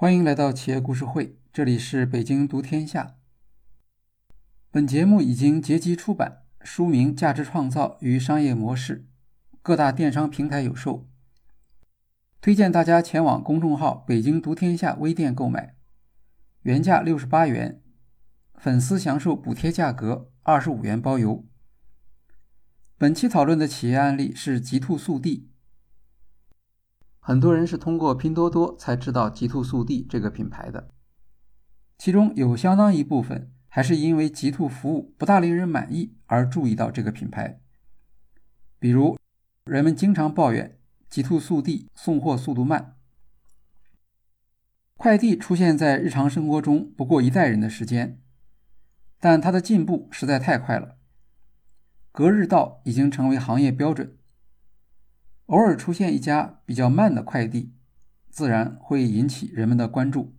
欢迎来到企业故事会，这里是北京读天下。本节目已经结集出版，书名《价值创造与商业模式》，各大电商平台有售。推荐大家前往公众号“北京读天下”微店购买，原价六十八元，粉丝享受补贴价格二十五元包邮。本期讨论的企业案例是极兔速递。很多人是通过拼多多才知道极兔速递这个品牌的，其中有相当一部分还是因为极兔服务不大令人满意而注意到这个品牌。比如，人们经常抱怨极兔速递送货速度慢，快递出现在日常生活中不过一代人的时间，但它的进步实在太快了，隔日到已经成为行业标准。偶尔出现一家比较慢的快递，自然会引起人们的关注。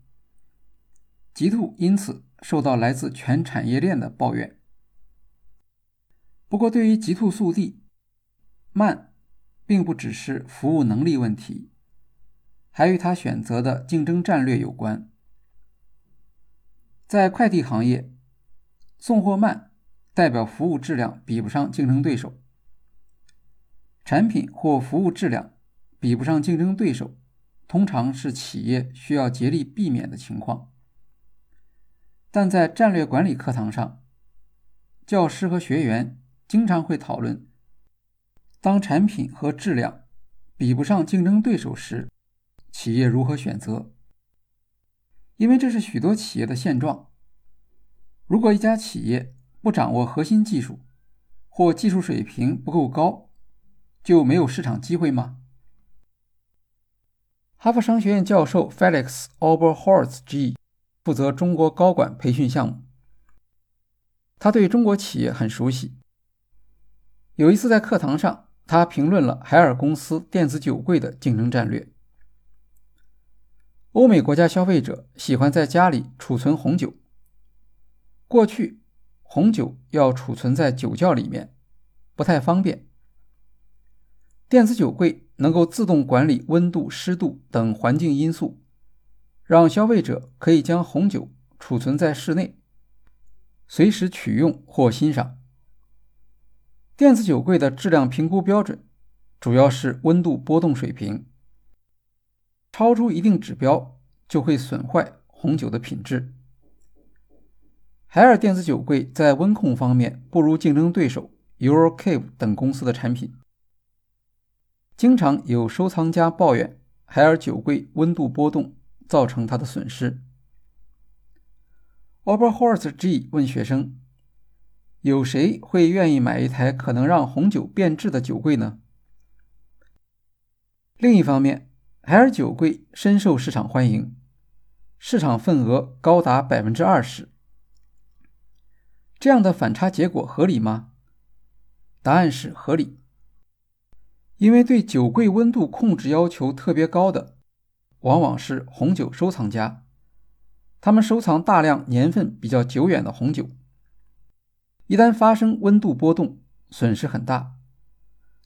极兔因此受到来自全产业链的抱怨。不过，对于极兔速递，慢并不只是服务能力问题，还与他选择的竞争战略有关。在快递行业，送货慢代表服务质量比不上竞争对手。产品或服务质量比不上竞争对手，通常是企业需要竭力避免的情况。但在战略管理课堂上，教师和学员经常会讨论：当产品和质量比不上竞争对手时，企业如何选择？因为这是许多企业的现状。如果一家企业不掌握核心技术，或技术水平不够高，就没有市场机会吗？哈佛商学院教授 Felix Oberholz G 负责中国高管培训项目，他对中国企业很熟悉。有一次在课堂上，他评论了海尔公司电子酒柜的竞争战略。欧美国家消费者喜欢在家里储存红酒，过去红酒要储存在酒窖里面，不太方便。电子酒柜能够自动管理温度、湿度等环境因素，让消费者可以将红酒储存在室内，随时取用或欣赏。电子酒柜的质量评估标准主要是温度波动水平，超出一定指标就会损坏红酒的品质。海尔电子酒柜在温控方面不如竞争对手 Eurocave 等公司的产品。经常有收藏家抱怨海尔酒柜温度波动造成他的损失。Oberholz G 问学生：“有谁会愿意买一台可能让红酒变质的酒柜呢？”另一方面，海尔酒柜深受市场欢迎，市场份额高达百分之二十。这样的反差结果合理吗？答案是合理。因为对酒柜温度控制要求特别高的，往往是红酒收藏家，他们收藏大量年份比较久远的红酒。一旦发生温度波动，损失很大，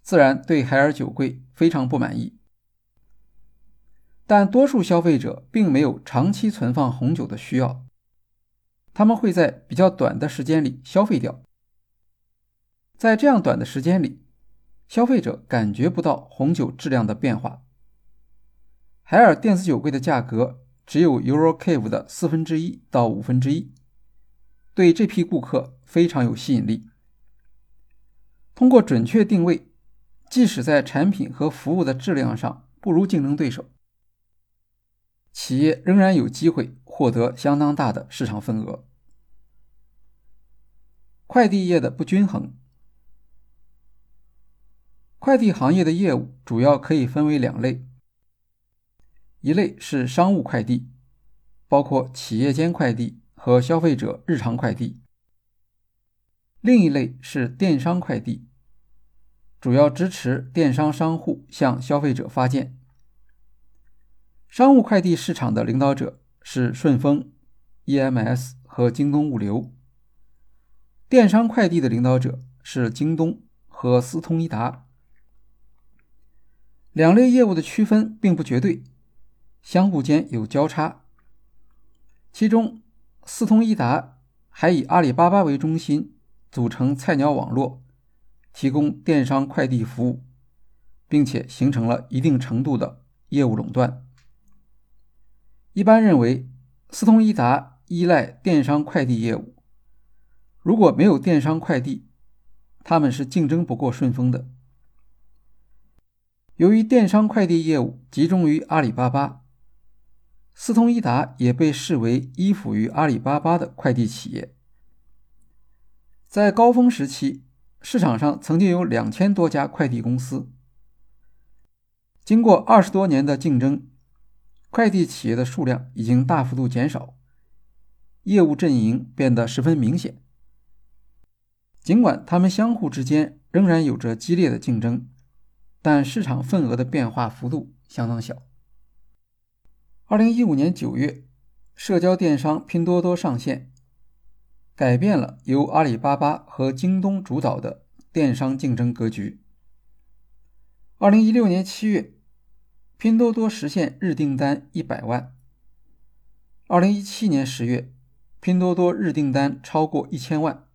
自然对海尔酒柜非常不满意。但多数消费者并没有长期存放红酒的需要，他们会在比较短的时间里消费掉，在这样短的时间里。消费者感觉不到红酒质量的变化。海尔电子酒柜的价格只有 Eurocave 的四分之一到五分之一，对这批顾客非常有吸引力。通过准确定位，即使在产品和服务的质量上不如竞争对手，企业仍然有机会获得相当大的市场份额。快递业的不均衡。快递行业的业务主要可以分为两类，一类是商务快递，包括企业间快递和消费者日常快递；另一类是电商快递，主要支持电商商户向消费者发件。商务快递市场的领导者是顺丰、EMS 和京东物流，电商快递的领导者是京东和斯通一达。两类业务的区分并不绝对，相互间有交叉，其中，四通一达还以阿里巴巴为中心组成菜鸟网络，提供电商快递服务，并且形成了一定程度的业务垄断。一般认为，四通一达依赖电商快递业务，如果没有电商快递，他们是竞争不过顺丰的。由于电商快递业务集中于阿里巴巴，四通一达也被视为依附于阿里巴巴的快递企业。在高峰时期，市场上曾经有两千多家快递公司。经过二十多年的竞争，快递企业的数量已经大幅度减少，业务阵营变得十分明显。尽管他们相互之间仍然有着激烈的竞争。但市场份额的变化幅度相当小。二零一五年九月，社交电商拼多多上线，改变了由阿里巴巴和京东主导的电商竞争格局。二零一六年七月，拼多多实现日订单一百万。二零一七年十月，拼多多日订单超过一千万。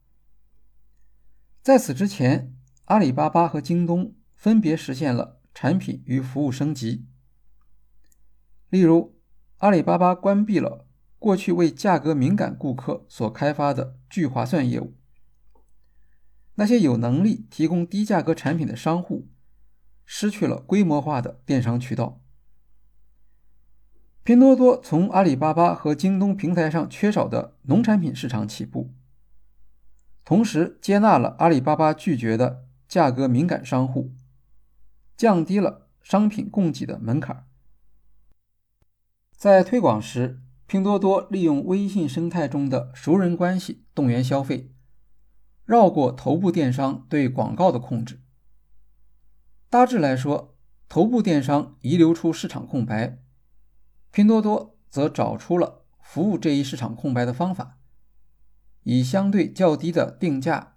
在此之前，阿里巴巴和京东。分别实现了产品与服务升级。例如，阿里巴巴关闭了过去为价格敏感顾客所开发的聚划算业务，那些有能力提供低价格产品的商户失去了规模化的电商渠道。拼多多从阿里巴巴和京东平台上缺少的农产品市场起步，同时接纳了阿里巴巴拒绝的价格敏感商户。降低了商品供给的门槛。在推广时，拼多多利用微信生态中的熟人关系动员消费，绕过头部电商对广告的控制。大致来说，头部电商遗留出市场空白，拼多多则找出了服务这一市场空白的方法，以相对较低的定价、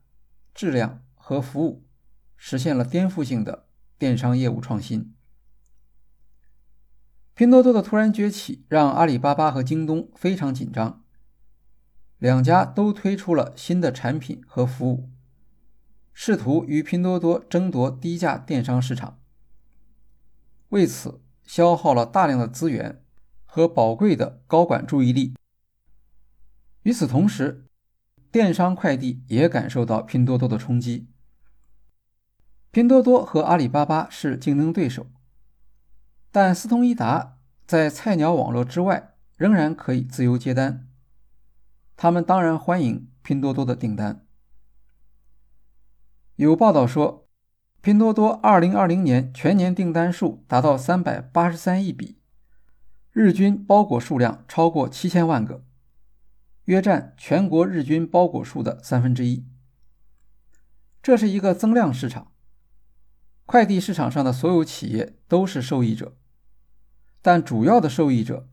质量和服务，实现了颠覆性的。电商业务创新，拼多多的突然崛起让阿里巴巴和京东非常紧张，两家都推出了新的产品和服务，试图与拼多多争夺低价电商市场，为此消耗了大量的资源和宝贵的高管注意力。与此同时，电商快递也感受到拼多多的冲击。拼多多和阿里巴巴是竞争对手，但四通一达在菜鸟网络之外仍然可以自由接单。他们当然欢迎拼多多的订单。有报道说，拼多多2020年全年订单数达到383亿笔，日均包裹数量超过7000万个，约占全国日均包裹数的三分之一。这是一个增量市场。快递市场上的所有企业都是受益者，但主要的受益者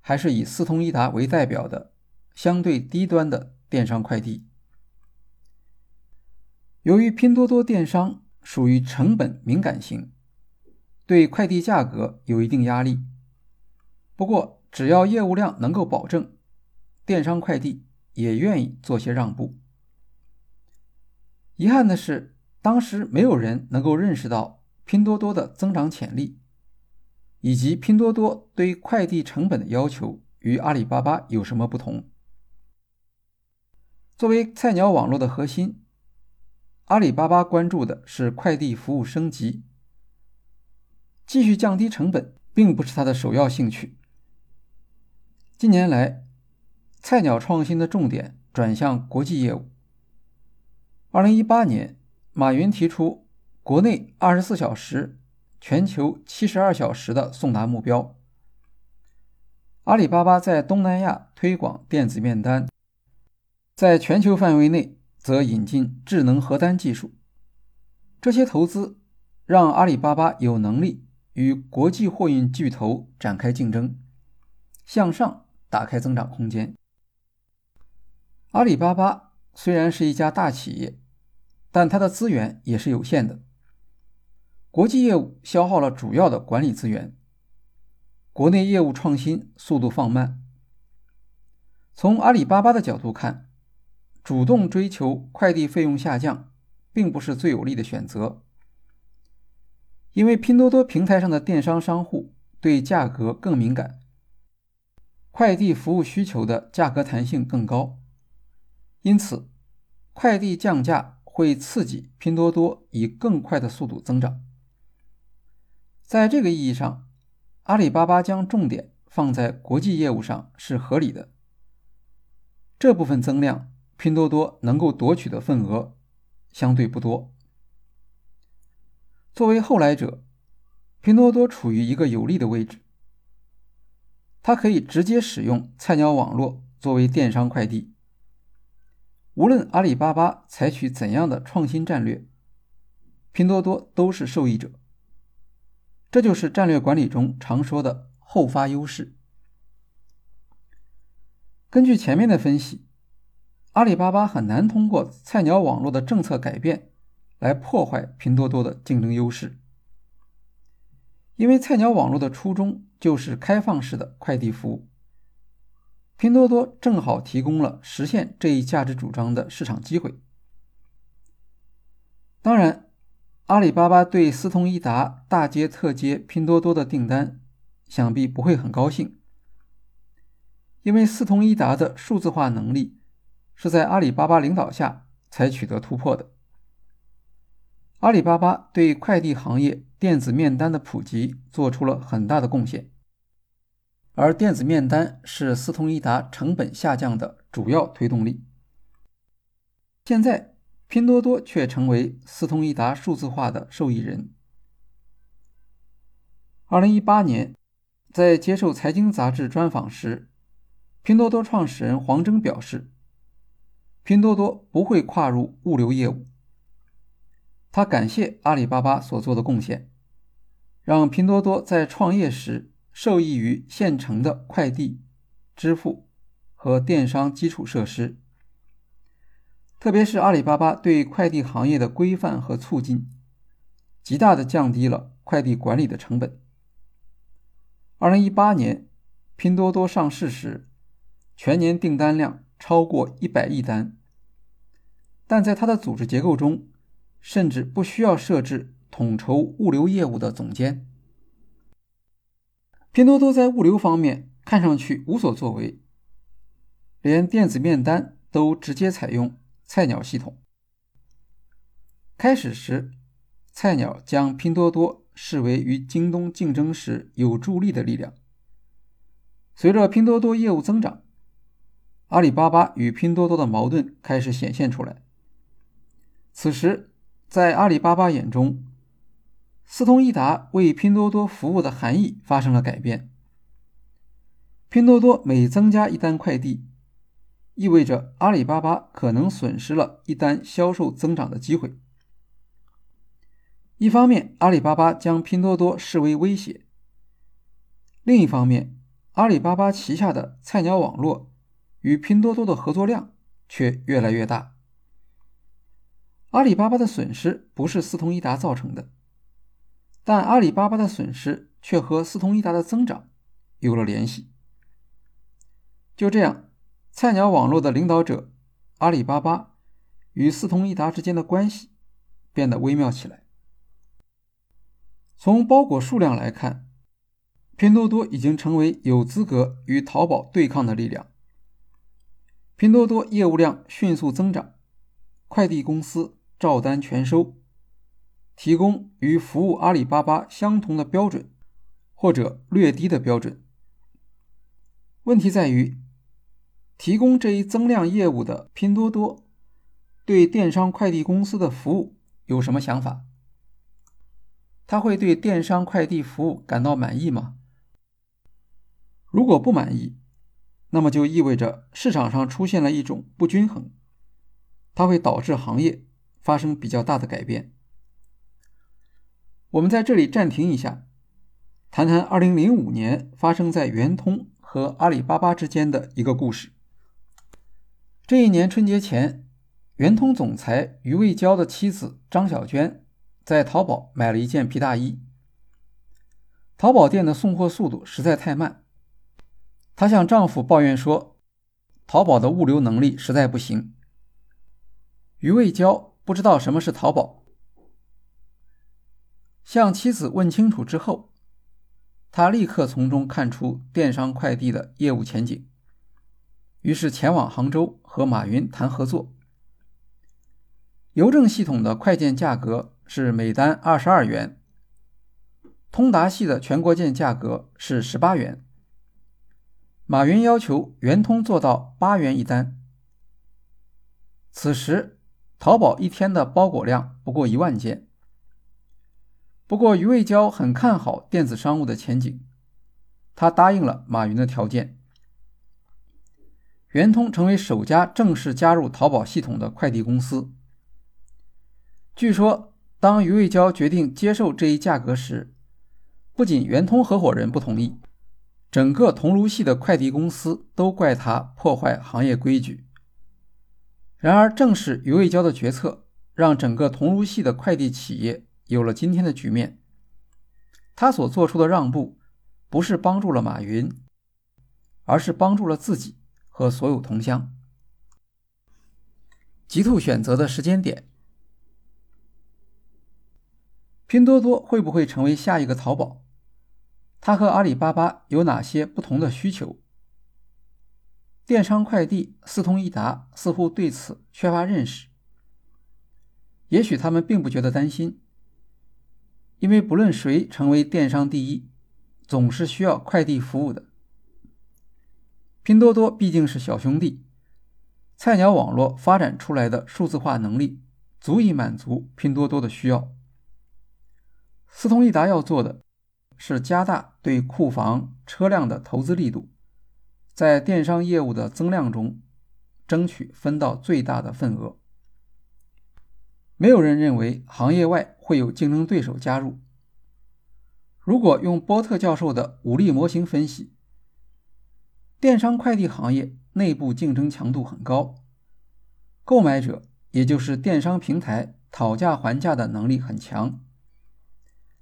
还是以四通一达为代表的相对低端的电商快递。由于拼多多电商属于成本敏感型，对快递价格有一定压力。不过，只要业务量能够保证，电商快递也愿意做些让步。遗憾的是。当时没有人能够认识到拼多多的增长潜力，以及拼多多对快递成本的要求与阿里巴巴有什么不同。作为菜鸟网络的核心，阿里巴巴关注的是快递服务升级，继续降低成本并不是它的首要兴趣。近年来，菜鸟创新的重点转向国际业务。二零一八年。马云提出国内二十四小时、全球七十二小时的送达目标。阿里巴巴在东南亚推广电子面单，在全球范围内则引进智能核单技术。这些投资让阿里巴巴有能力与国际货运巨头展开竞争，向上打开增长空间。阿里巴巴虽然是一家大企业。但它的资源也是有限的，国际业务消耗了主要的管理资源，国内业务创新速度放慢。从阿里巴巴的角度看，主动追求快递费用下降，并不是最有利的选择，因为拼多多平台上的电商商户对价格更敏感，快递服务需求的价格弹性更高，因此，快递降价会刺激拼多多以更快的速度增长。在这个意义上，阿里巴巴将重点放在国际业务上是合理的。这部分增量，拼多多能够夺取的份额相对不多。作为后来者，拼多多处于一个有利的位置，它可以直接使用菜鸟网络作为电商快递。无论阿里巴巴采取怎样的创新战略，拼多多都是受益者。这就是战略管理中常说的后发优势。根据前面的分析，阿里巴巴很难通过菜鸟网络的政策改变来破坏拼多多的竞争优势，因为菜鸟网络的初衷就是开放式的快递服务，拼多多正好提供了实现这一价值主张的市场机会。当然，阿里巴巴对思通一达大接特接拼多多的订单，想必不会很高兴。因为四通一达的数字化能力是在阿里巴巴领导下才取得突破的。阿里巴巴对快递行业电子面单的普及做出了很大的贡献，而电子面单是四通一达成本下降的主要推动力。现在，拼多多却成为四通一达数字化的受益人。二零一八年，在接受财经杂志专访时。拼多多创始人黄峥表示：“拼多多不会跨入物流业务。”他感谢阿里巴巴所做的贡献，让拼多多在创业时受益于现成的快递、支付和电商基础设施，特别是阿里巴巴对快递行业的规范和促进，极大的降低了快递管理的成本。二零一八年，拼多多上市时。全年订单量超过一百亿单，但在它的组织结构中，甚至不需要设置统筹物流业务的总监。拼多多在物流方面看上去无所作为，连电子面单都直接采用菜鸟系统。开始时，菜鸟将拼多多视为与京东竞争时有助力的力量。随着拼多多业务增长，阿里巴巴与拼多多的矛盾开始显现出来。此时，在阿里巴巴眼中，四通一达为拼多多服务的含义发生了改变。拼多多每增加一单快递，意味着阿里巴巴可能损失了一单销售增长的机会。一方面，阿里巴巴将拼多多视为威胁；另一方面，阿里巴巴旗下的菜鸟网络。与拼多多的合作量却越来越大。阿里巴巴的损失不是四通一达造成的，但阿里巴巴的损失却和四通一达的增长有了联系。就这样，菜鸟网络的领导者阿里巴巴与四通一达之间的关系变得微妙起来。从包裹数量来看，拼多多已经成为有资格与淘宝对抗的力量。拼多多业务量迅速增长，快递公司照单全收，提供与服务阿里巴巴相同的标准，或者略低的标准。问题在于，提供这一增量业务的拼多多，对电商快递公司的服务有什么想法？他会对电商快递服务感到满意吗？如果不满意，那么就意味着市场上出现了一种不均衡，它会导致行业发生比较大的改变。我们在这里暂停一下，谈谈2005年发生在圆通和阿里巴巴之间的一个故事。这一年春节前，圆通总裁余卫娇的妻子张小娟在淘宝买了一件皮大衣，淘宝店的送货速度实在太慢。她向丈夫抱怨说：“淘宝的物流能力实在不行。余卫娇不知道什么是淘宝，向妻子问清楚之后，他立刻从中看出电商快递的业务前景，于是前往杭州和马云谈合作。邮政系统的快件价格是每单二十二元，通达系的全国件价格是十八元。马云要求圆通做到八元一单。此时，淘宝一天的包裹量不过一万件。不过，余卫娇很看好电子商务的前景，他答应了马云的条件。圆通成为首家正式加入淘宝系统的快递公司。据说，当余卫娇决定接受这一价格时，不仅圆通合伙人不同意。整个桐庐系的快递公司都怪他破坏行业规矩。然而，正是余卫娇的决策，让整个桐庐系的快递企业有了今天的局面。他所做出的让步，不是帮助了马云，而是帮助了自己和所有同乡。极兔选择的时间点，拼多多会不会成为下一个淘宝？它和阿里巴巴有哪些不同的需求？电商快递四通一达似乎对此缺乏认识。也许他们并不觉得担心，因为不论谁成为电商第一，总是需要快递服务的。拼多多毕竟是小兄弟，菜鸟网络发展出来的数字化能力足以满足拼多多的需要。四通一达要做的。是加大对库房车辆的投资力度，在电商业务的增量中，争取分到最大的份额。没有人认为行业外会有竞争对手加入。如果用波特教授的武力模型分析，电商快递行业内部竞争强度很高，购买者也就是电商平台讨价还价的能力很强。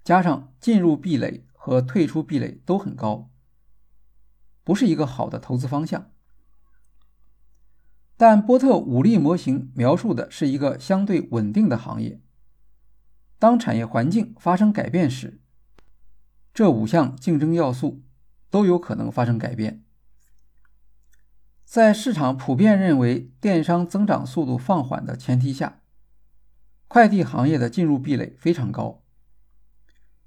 加上进入壁垒和退出壁垒都很高，不是一个好的投资方向。但波特五力模型描述的是一个相对稳定的行业。当产业环境发生改变时，这五项竞争要素都有可能发生改变。在市场普遍认为电商增长速度放缓的前提下，快递行业的进入壁垒非常高。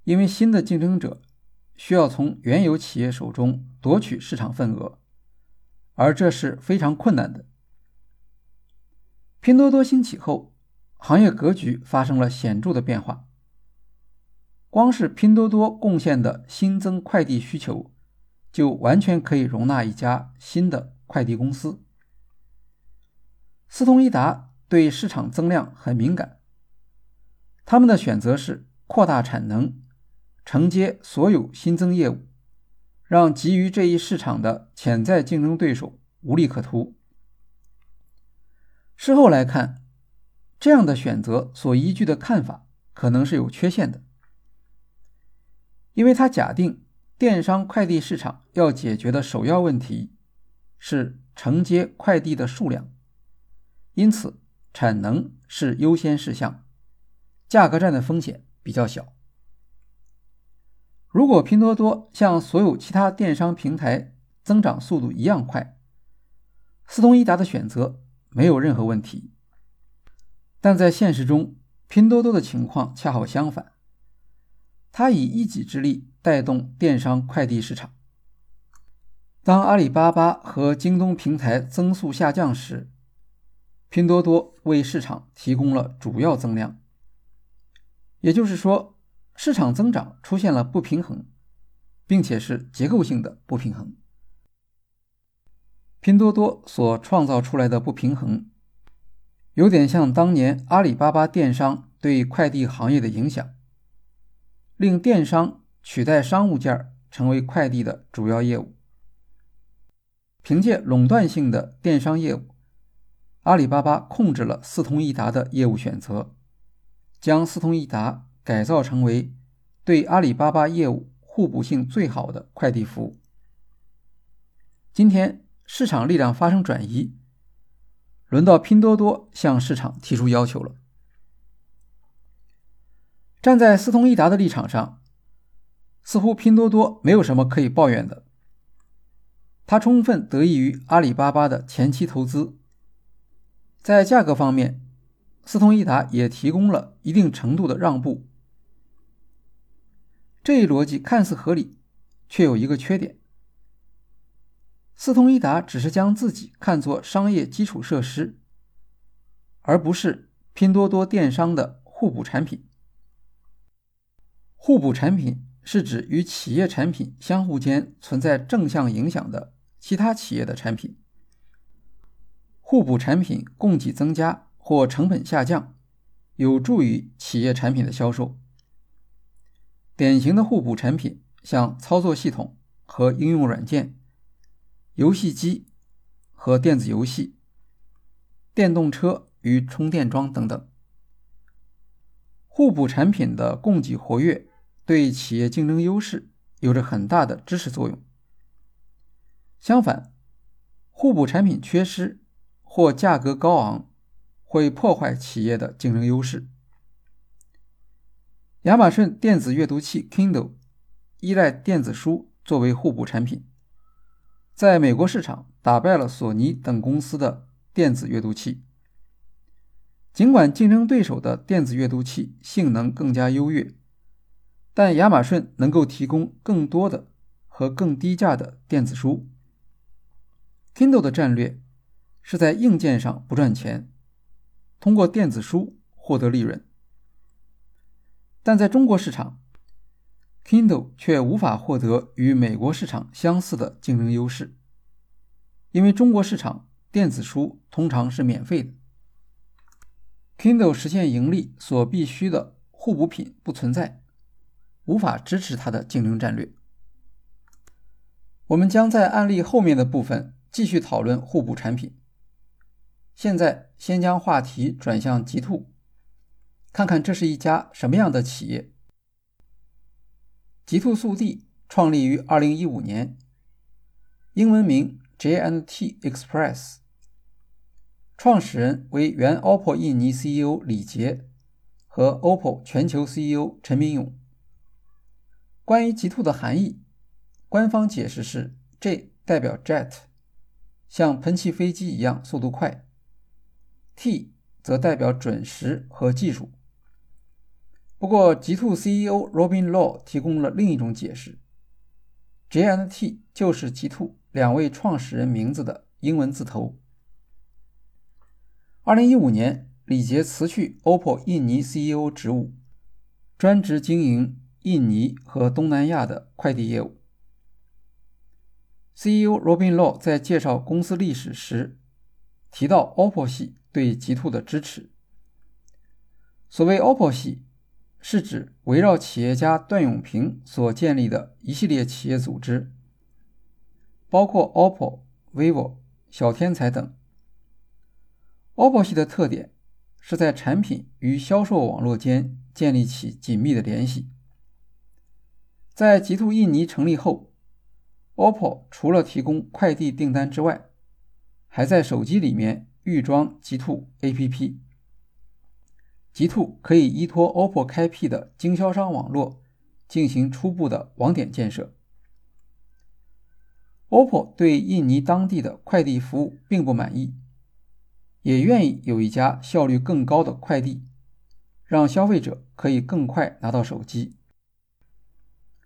因为新的竞争者需要从原有企业手中夺取市场份额，而这是非常困难的。拼多多兴起后，行业格局发生了显著的变化。光是拼多多贡献的新增快递需求，就完全可以容纳一家新的快递公司。四通一达对市场增量很敏感，他们的选择是扩大产能。承接所有新增业务，让急于这一市场的潜在竞争对手无利可图。事后来看，这样的选择所依据的看法可能是有缺陷的，因为他假定电商快递市场要解决的首要问题是承接快递的数量，因此产能是优先事项，价格战的风险比较小。如果拼多多像所有其他电商平台增长速度一样快，四通一达的选择没有任何问题。但在现实中，拼多多的情况恰好相反，它以一己之力带动电商快递市场。当阿里巴巴和京东平台增速下降时，拼多多为市场提供了主要增量。也就是说。市场增长出现了不平衡，并且是结构性的不平衡。拼多多所创造出来的不平衡，有点像当年阿里巴巴电商对快递行业的影响，令电商取代商务件成为快递的主要业务。凭借垄断性的电商业务，阿里巴巴控制了四通一达的业务选择，将四通一达。改造成为对阿里巴巴业务互补性最好的快递服务。今天市场力量发生转移，轮到拼多多向市场提出要求了。站在斯通伊达的立场上，似乎拼多多没有什么可以抱怨的。它充分得益于阿里巴巴的前期投资，在价格方面，斯通伊达也提供了一定程度的让步。这一逻辑看似合理，却有一个缺点：斯通伊达只是将自己看作商业基础设施，而不是拼多多电商的互补产品。互补产品是指与企业产品相互间存在正向影响的其他企业的产品。互补产品供给增加或成本下降，有助于企业产品的销售。典型的互补产品像操作系统和应用软件、游戏机和电子游戏、电动车与充电桩等等。互补产品的供给活跃，对企业竞争优势有着很大的支持作用。相反，互补产品缺失或价格高昂，会破坏企业的竞争优势。亚马逊电子阅读器 Kindle 依赖电子书作为互补产品，在美国市场打败了索尼等公司的电子阅读器。尽管竞争对手的电子阅读器性能更加优越，但亚马逊能够提供更多的和更低价的电子书。Kindle 的战略是在硬件上不赚钱，通过电子书获得利润。但在中国市场，Kindle 却无法获得与美国市场相似的竞争优势，因为中国市场电子书通常是免费的。Kindle 实现盈利所必须的互补品不存在，无法支持它的竞争战略。我们将在案例后面的部分继续讨论互补产品。现在先将话题转向极兔，看看这是一家什么样的企业。极兔速递创立于2015年，英文名 J&T Express。创始人为原 OPPO 印尼 CEO 李杰和 OPPO 全球 CEO 陈明勇。关于极兔的含义，官方解释是 J 代表 Jet，像喷气飞机一样速度快；T 则代表准时和技术。不过，极兔 CEO Robin Law 提供了另一种解释：JNT 就是极兔两位创始人名字的英文字头。二零一五年，李杰辞去 OPPO 印尼 CEO 职务，专职经营印尼和东南亚的快递业务。CEO Robin Law 在介绍公司历史时提到 OPPO 系对极兔的支持。所谓 OPPO 系，是指围绕企业家段永平所建立的一系列企业组织，包括 OPPO、vivo、小天才等。OPPO 系的特点是在产品与销售网络间建立起紧密的联系。在极兔印尼成立后，OPPO 除了提供快递订单之外，还在手机里面预装极兔 APP。极兔可以依托 OPPO 开辟的经销商网络进行初步的网点建设。OPPO 对印尼当地的快递服务并不满意。也愿意有一家效率更高的快递，让消费者可以更快拿到手机。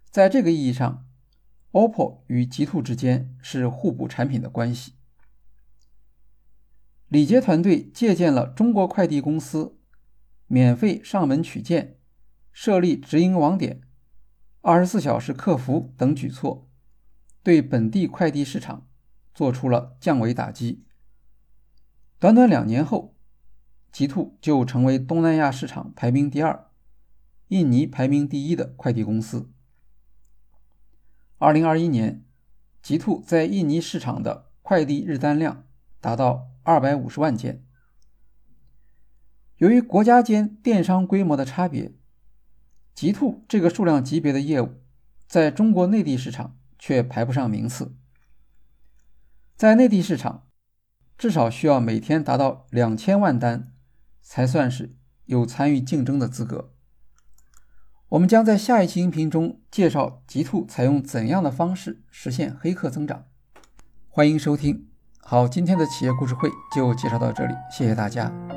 在这个意义上，OPPO 与极兔之间是互补产品的关系。李杰团队借鉴了中国快递公司免费上门取件、设立直营网点、二十四小时客服等举措，对本地快递市场做出了降维打击。短短两年后，极兔就成为东南亚市场排名第二、印尼排名第一的快递公司。二零二一年，极兔在印尼市场的快递日单量达到二百五十万件。由于国家间电商规模的差别，极兔这个数量级别的业务在中国内地市场却排不上名次。在内地市场，至少需要每天达到两千万单，才算是有参与竞争的资格。我们将在下一期音频中介绍极兔采用怎样的方式实现黑客增长。欢迎收听。好，今天的企业故事会就介绍到这里，谢谢大家。